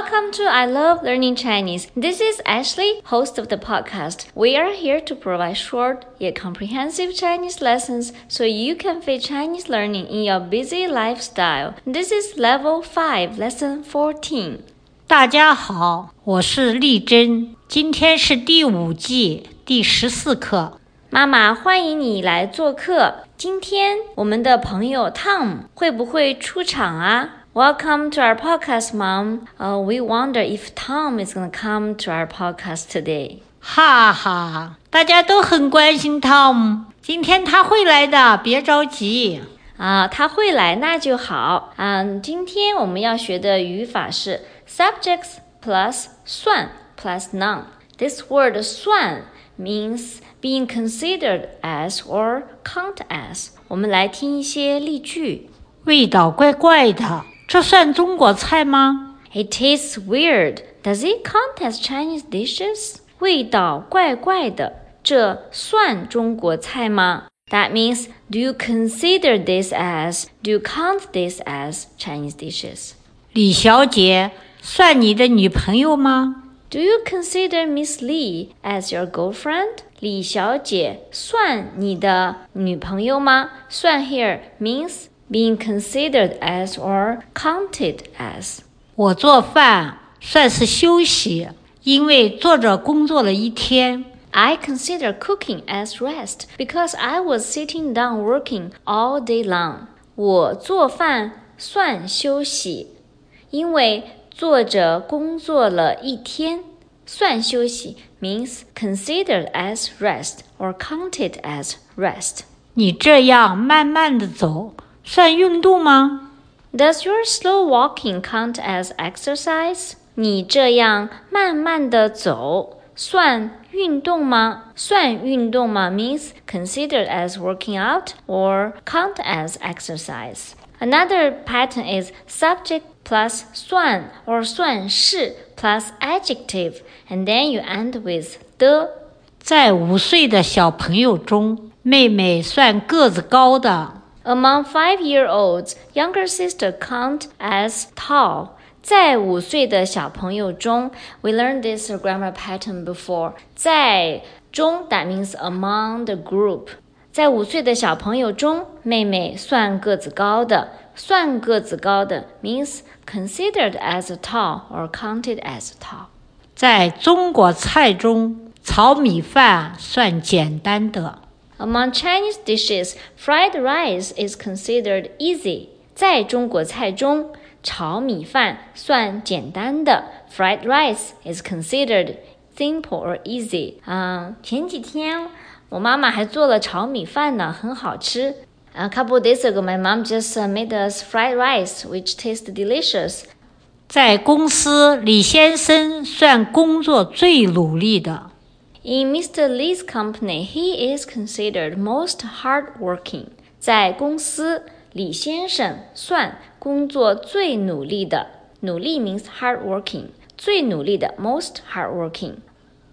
Welcome to I Love Learning Chinese. This is Ashley, host of the podcast. We are here to provide short yet comprehensive Chinese lessons so you can fit Chinese learning in your busy lifestyle. This is level 5, lesson 14. 大家好，我是丽珍，今天是第五季第十四课。妈妈，欢迎你来做客。今天我们的朋友 Tom 会不会出场啊 ？Welcome to our podcast, Mom. Uh, we wonder if Tom is going to come to our podcast today. 哈哈，大家都很关心 Tom，今天他会来的，别着急。啊，他会来那就好。嗯，今天我们要学的语法是 subjects plus 算 plus noun. This word 算 means being considered as or count as. 我们来听一些例句。味道怪怪的。 这算中国菜吗？It tastes weird. Does it count as Chinese dishes? 味道怪怪的，这算中国菜吗？That means, do you consider this as, do you count this as Chinese dishes? 李小姐算你的女朋友吗？Do you consider Miss Lee as your girlfriend? 李小姐算你的女朋友吗？算 here means being considered as or counted as。我做饭算是休息，因为坐着工作了一天。I consider cooking as rest because I was sitting down working all day long. 我做饭算休息，因为坐着工作了一天。算休息 means considered as rest or counted as rest。你这样慢慢的走。 算运动吗？Does your slow walking count as exercise？你这样慢慢的走算运动吗？算运动吗？means considered as working out or count as exercise. Another pattern is subject plus 算 or 算是 plus adjective, and then you end with 的。在五岁的小朋友中，妹妹算个子高的。 Among five-year-olds, younger sister count as tall. 在五岁的小朋友中，we learned this grammar pattern before. 在中 that means among the group. 在五岁的小朋友中，妹妹算个子高的。算个子高的 means considered as tall or counted as tall. 在中国菜中，炒米饭算简单的。 Among Chinese dishes, fried rice is considered easy. 在中国菜中，炒米饭算简单的。Fried rice is considered simple or easy. 嗯，前几天我妈妈还做了炒米饭呢，很好吃。A couple days ago, my mom just made us fried rice, which tastes delicious. 在公司，李先生算工作最努力的。 In Mr. Lee's company, he is considered most hardworking. 在公司，李先生算工作最努力的。努力 means hardworking，最努力的 most hardworking.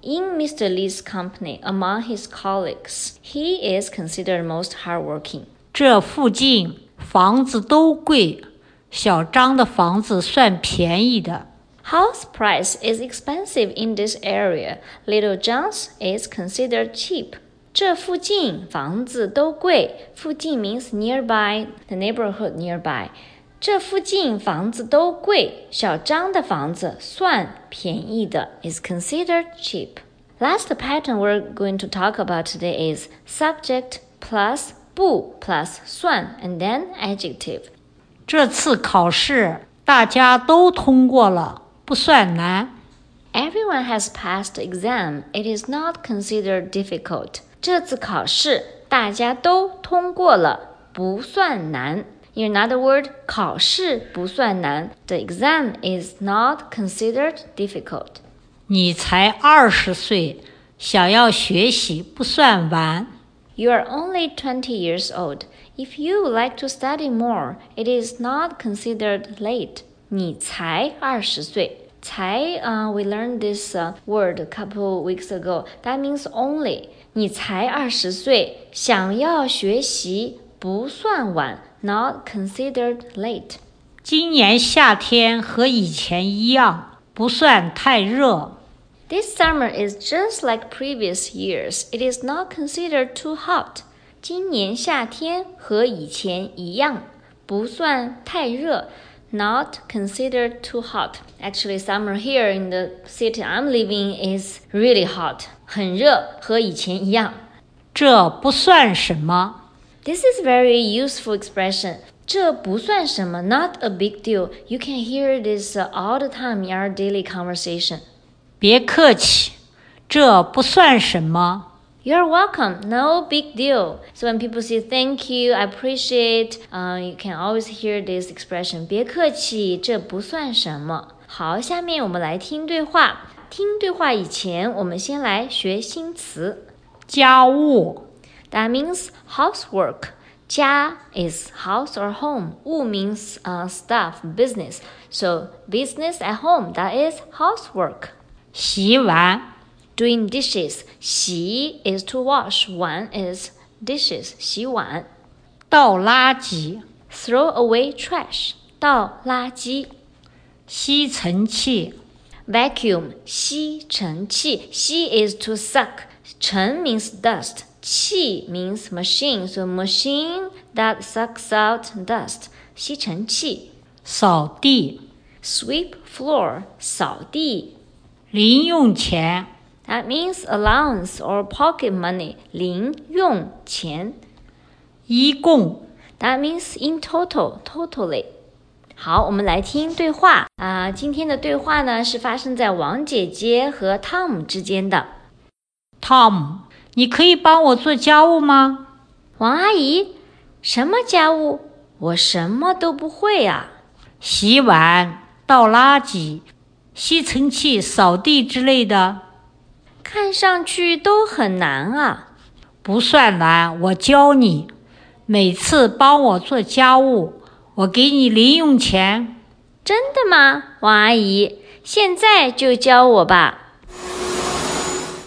In Mr. Lee's company, among his colleagues, he is considered most hardworking. 这附近房子都贵，小张的房子算便宜的。House price is expensive in this area. Little John's is considered cheap. 这附近房子都贵。附近 means nearby, the neighborhood nearby. 这附近房子都贵。小张的房子算便宜的 is considered cheap. Last pattern we're going to talk about today is subject plus 不 plus 算 and then adjective. 这次考试大家都通过了。 不算难。Everyone has passed the exam. It is not considered difficult. 这次考试大家都通过了，不算难。In another word，考试不算难。The exam is not considered difficult. 你才二十岁，想要学习不算晚。You are only twenty years old. If you like to study more, it is not considered late. 你才二十岁，才啊、uh,，we learned this、uh, word a couple weeks ago. That means only. 你才二十岁，想要学习不算晚，not considered late. 今年夏天和以前一样， 不算太热。 This summer is just like previous years. It is not considered too hot. 今年夏天和以前一样，不算太热。 Not considered too hot. Actually, summer here in the city I'm living is really hot. 很热，和以前一样。这不算什么。 This is very useful expression. 这不算什么，not a big deal. You can hear this uh, all the time in our daily conversation. 别客气，这不算什么。 You're welcome. No big deal. So when people say thank you, I appreciate, uh, you can always hear this expression. 别客气，这不算什么。好，下面我们来听对话。听对话以前，我们先来学新词。家务 That means housework. 家 is house or home. 物 means uh, stuff, business. So business at home. That is housework. 洗碗 Doing dishes. 洗 is to wash. 碗 is dishes. 洗碗。倒垃圾、 Throw away trash. 倒垃圾。吸尘器、 Vacuum. 吸尘器。吸 is to suck. 尘 means dust. 气 means machine. So machine that sucks out dust. 吸尘器。扫地、 Sweep floor. 扫地。零用钱、 That means allowance or pocket money. 零用钱。一共 That means in total, totally. 好，我们来听对话啊、今天的对话呢是发生在王姐姐和 Tom 之间的。Tom，你可以帮我做家务吗？王阿姨，什么家务？我什么都不会啊。洗碗、倒垃圾、吸尘器、扫地之类的看上去都很难啊。不算难，我教你。每次帮我做家务，我给你零用钱。真的吗，王阿姨？现在就教我吧。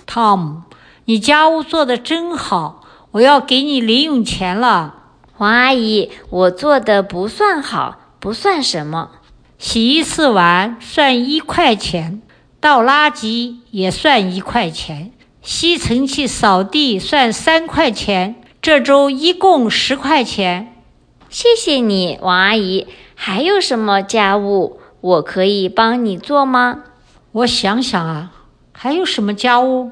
Tom，你家务做得真好，我要给你零用钱了。王阿姨，我做的不算好，不算什么。洗一次碗算一块钱，倒垃圾也算一块钱，吸尘器扫地算三块钱，这周一共十块钱。谢谢你，王阿姨。还有什么家务我可以帮你做吗？我想想啊，还有什么家务？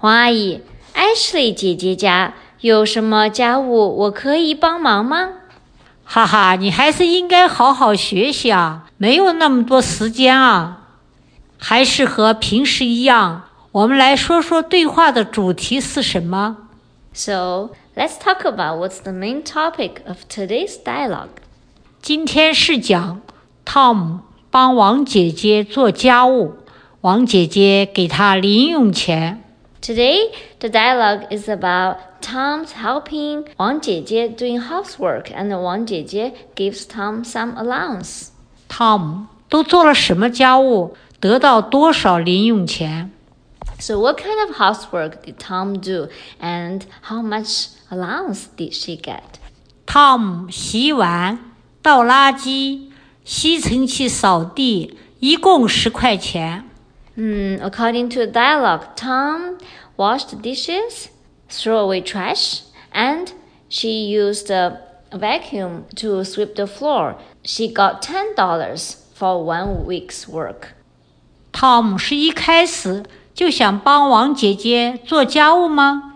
王阿姨，Ashley 姐姐家有什么家务我可以帮忙吗？哈哈，你还是应该好好学习啊，没有那么多时间啊。还是和平时一样，我们来说说对话的主题是什么。 So let's talk about what's the main topic of today's dialogue. 今天是讲 Tom 帮王姐姐做家务，王姐姐给他零用钱。 Today, the dialogue is about Tom's helping Wang Jie doing housework, and Wang Jie gives Tom some allowance. Tom 都做了什么家务， 得到多少零用钱？ So, what kind of housework did Tom do, and how much allowance did she get? Tom 洗碗、倒垃圾、吸尘器扫地，一共十块钱。 Hmm, according to the dialogue, Tom washed dishes, threw away trash, and she used a vacuum to sweep the floor. She got ten dollars for one week's work. Tom 是一开始就想帮王姐姐做家务吗？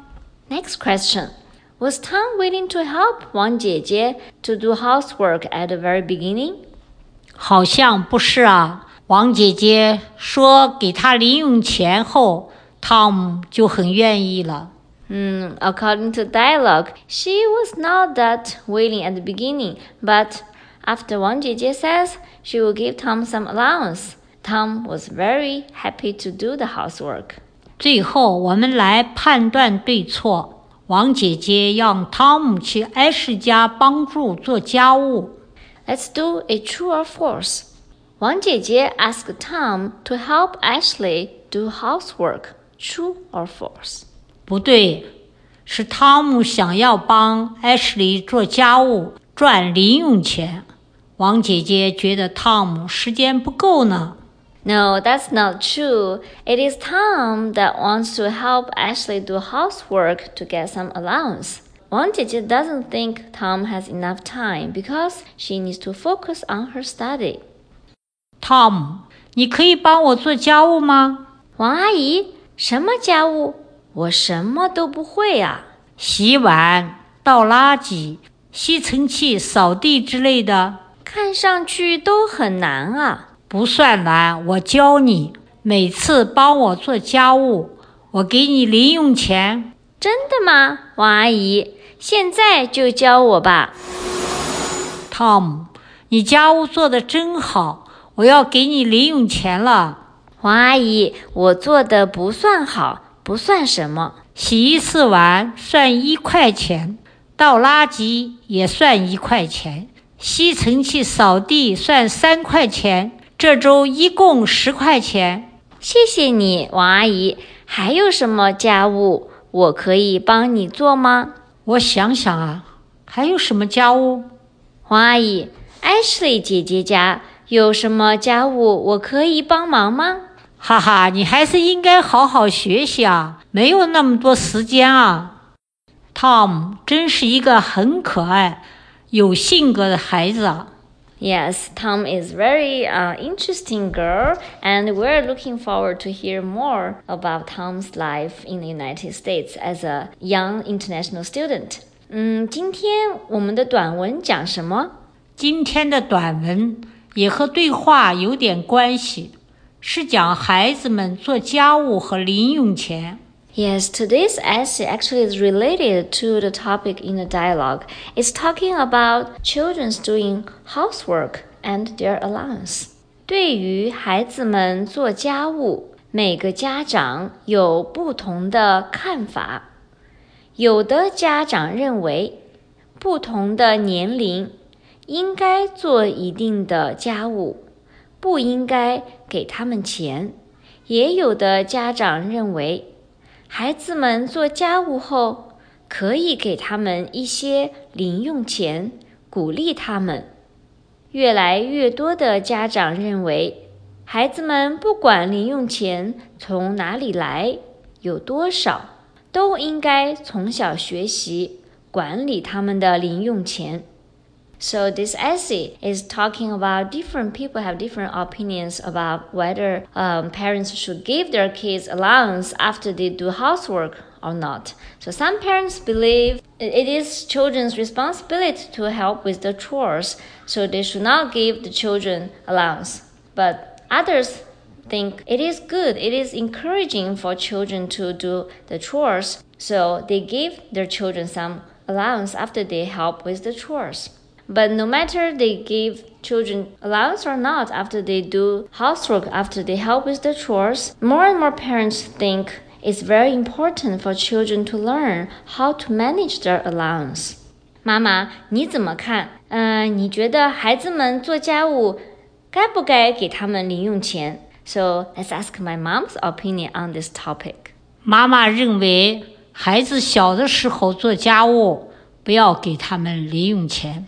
Next question. Was Tom willing to help Wang Jie to do housework at the very beginning? 好像不是啊。王姐姐说给他零用钱后，Tom 就很愿意了。 Hmm, according to dialogue, she was not that willing at the beginning, but after Wang Jie says she will give Tom some allowance, Tom was very happy to do the housework. 最后，我们来判断对错。王姐姐让汤姆去艾什家帮助做家务， Let's do a true or false. Wang Jie asked Tom to help Ashley do housework. True or false? 不对，是汤姆想要帮艾什莉做家务赚零用钱。王姐姐觉得汤姆时间不够呢。 No, that's not true. It is Tom that wants to help Ashley do housework to get some allowance. Wang Jie doesn't think Tom has enough time because she needs to focus on her study. Tom，你可以帮我做家务吗？王阿姨，什么家务？我什么都不会啊。洗碗、倒垃圾、吸尘器、扫地之类的，看上去都很难啊。 不算难，我教你。每次帮我做家务，我给你零用钱。真的吗，王阿姨？现在就教我吧。Tom，你家务做的真好，我要给你零用钱了。王阿姨，我做的不算好，不算什么。洗一次碗算一块钱，倒垃圾也算一块钱，吸尘器扫地算三块钱。这周一共十块钱，谢谢你，王阿姨。还有什么家务我可以帮你做吗？我想想啊，还有什么家务？王阿姨，Ashley 姐姐家有什么家务我可以帮忙吗？哈哈，你还是应该好好学习啊，没有那么多时间啊。Tom 真是一个很可爱、有性格的孩子啊。Yes, Tom is very uh, interesting girl, and we're looking forward to hear more about Tom's life in the United States as a young international student. 嗯，今天我们的短文讲什么？今天的短文也和对话有点关系，是讲孩子们做家务和零用钱。 Yes, today's essay actually is related to the topic in the dialogue. It's talking about children's doing housework and their allowance. 对于孩子们做家务，每个家长有不同的看法。有的家长认为，不同的年龄应该做一定的家务，不应该给他们钱。也有的家长认为。 孩子们做家务后，可以给他们一些零用钱，鼓励他们。越来越多的家长认为，孩子们不管零用钱从哪里来，有多少，都应该从小学习管理他们的零用钱。So this essay is talking about different people have different opinions about whether um, parents should give their kids allowance after they do housework or not. So some parents believe it is children's responsibility to help with the chores, so they should not give the children allowance. But others think it is good, it is encouraging for children to do the chores, so they give their children some allowance after they help with the chores. But no matter they give children allowance or not after they do housework, after they help with the chores, more and more parents think it's very important for children to learn how to manage their allowance. 妈妈，你怎么看？嗯、呃，你觉得孩子们做家务该不该给他们零用钱？So let's ask my mom's opinion on this topic. 妈妈认为，孩子小的时候做家务，不要给他们零用钱。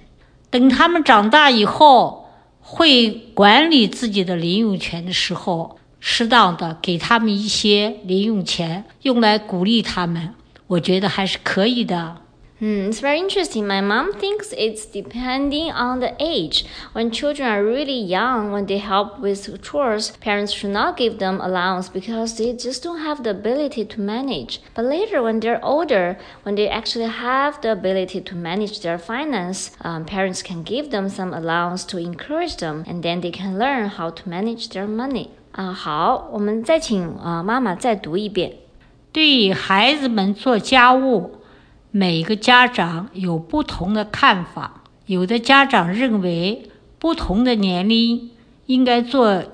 等他们长大以后，会管理自己的零用钱的时候，适当的给他们一些零用钱，用来鼓励他们，我觉得还是可以的。Hmm, it's very interesting. My mom thinks it's depending on the age. When children are really young, when they help with chores, parents should not give them allowance because they just don't have the ability to manage. But later, when they're older, when they actually have the ability to manage their finance, um, parents can give them some allowance to encourage them, and then they can learn how to manage their money. 啊，好，我们再请啊妈妈再读一遍。对孩子们做家务。 每个家长有不同的看法，有的家长认为不同的年龄应该做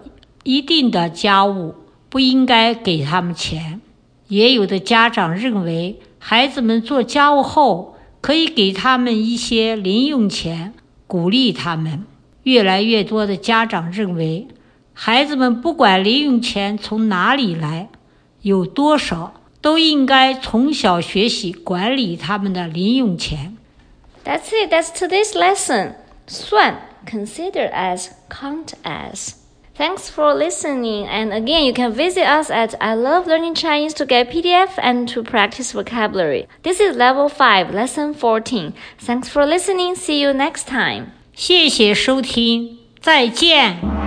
一定的家务，不应该给他们钱；也有的家长认为孩子们做家务后可以给他们一些零用钱，鼓励他们。越来越多的家长认为，孩子们不管零用钱从哪里来，有多少。都应该从小学习管理他们的零用钱。That's it. That's today's lesson. 算 consider as count as Thanks for listening. And again, you can visit us at I Love Learning Chinese to get PDF and to practice vocabulary. This is level 5, lesson 14. Thanks for listening. See you next time. 谢谢收听，再见。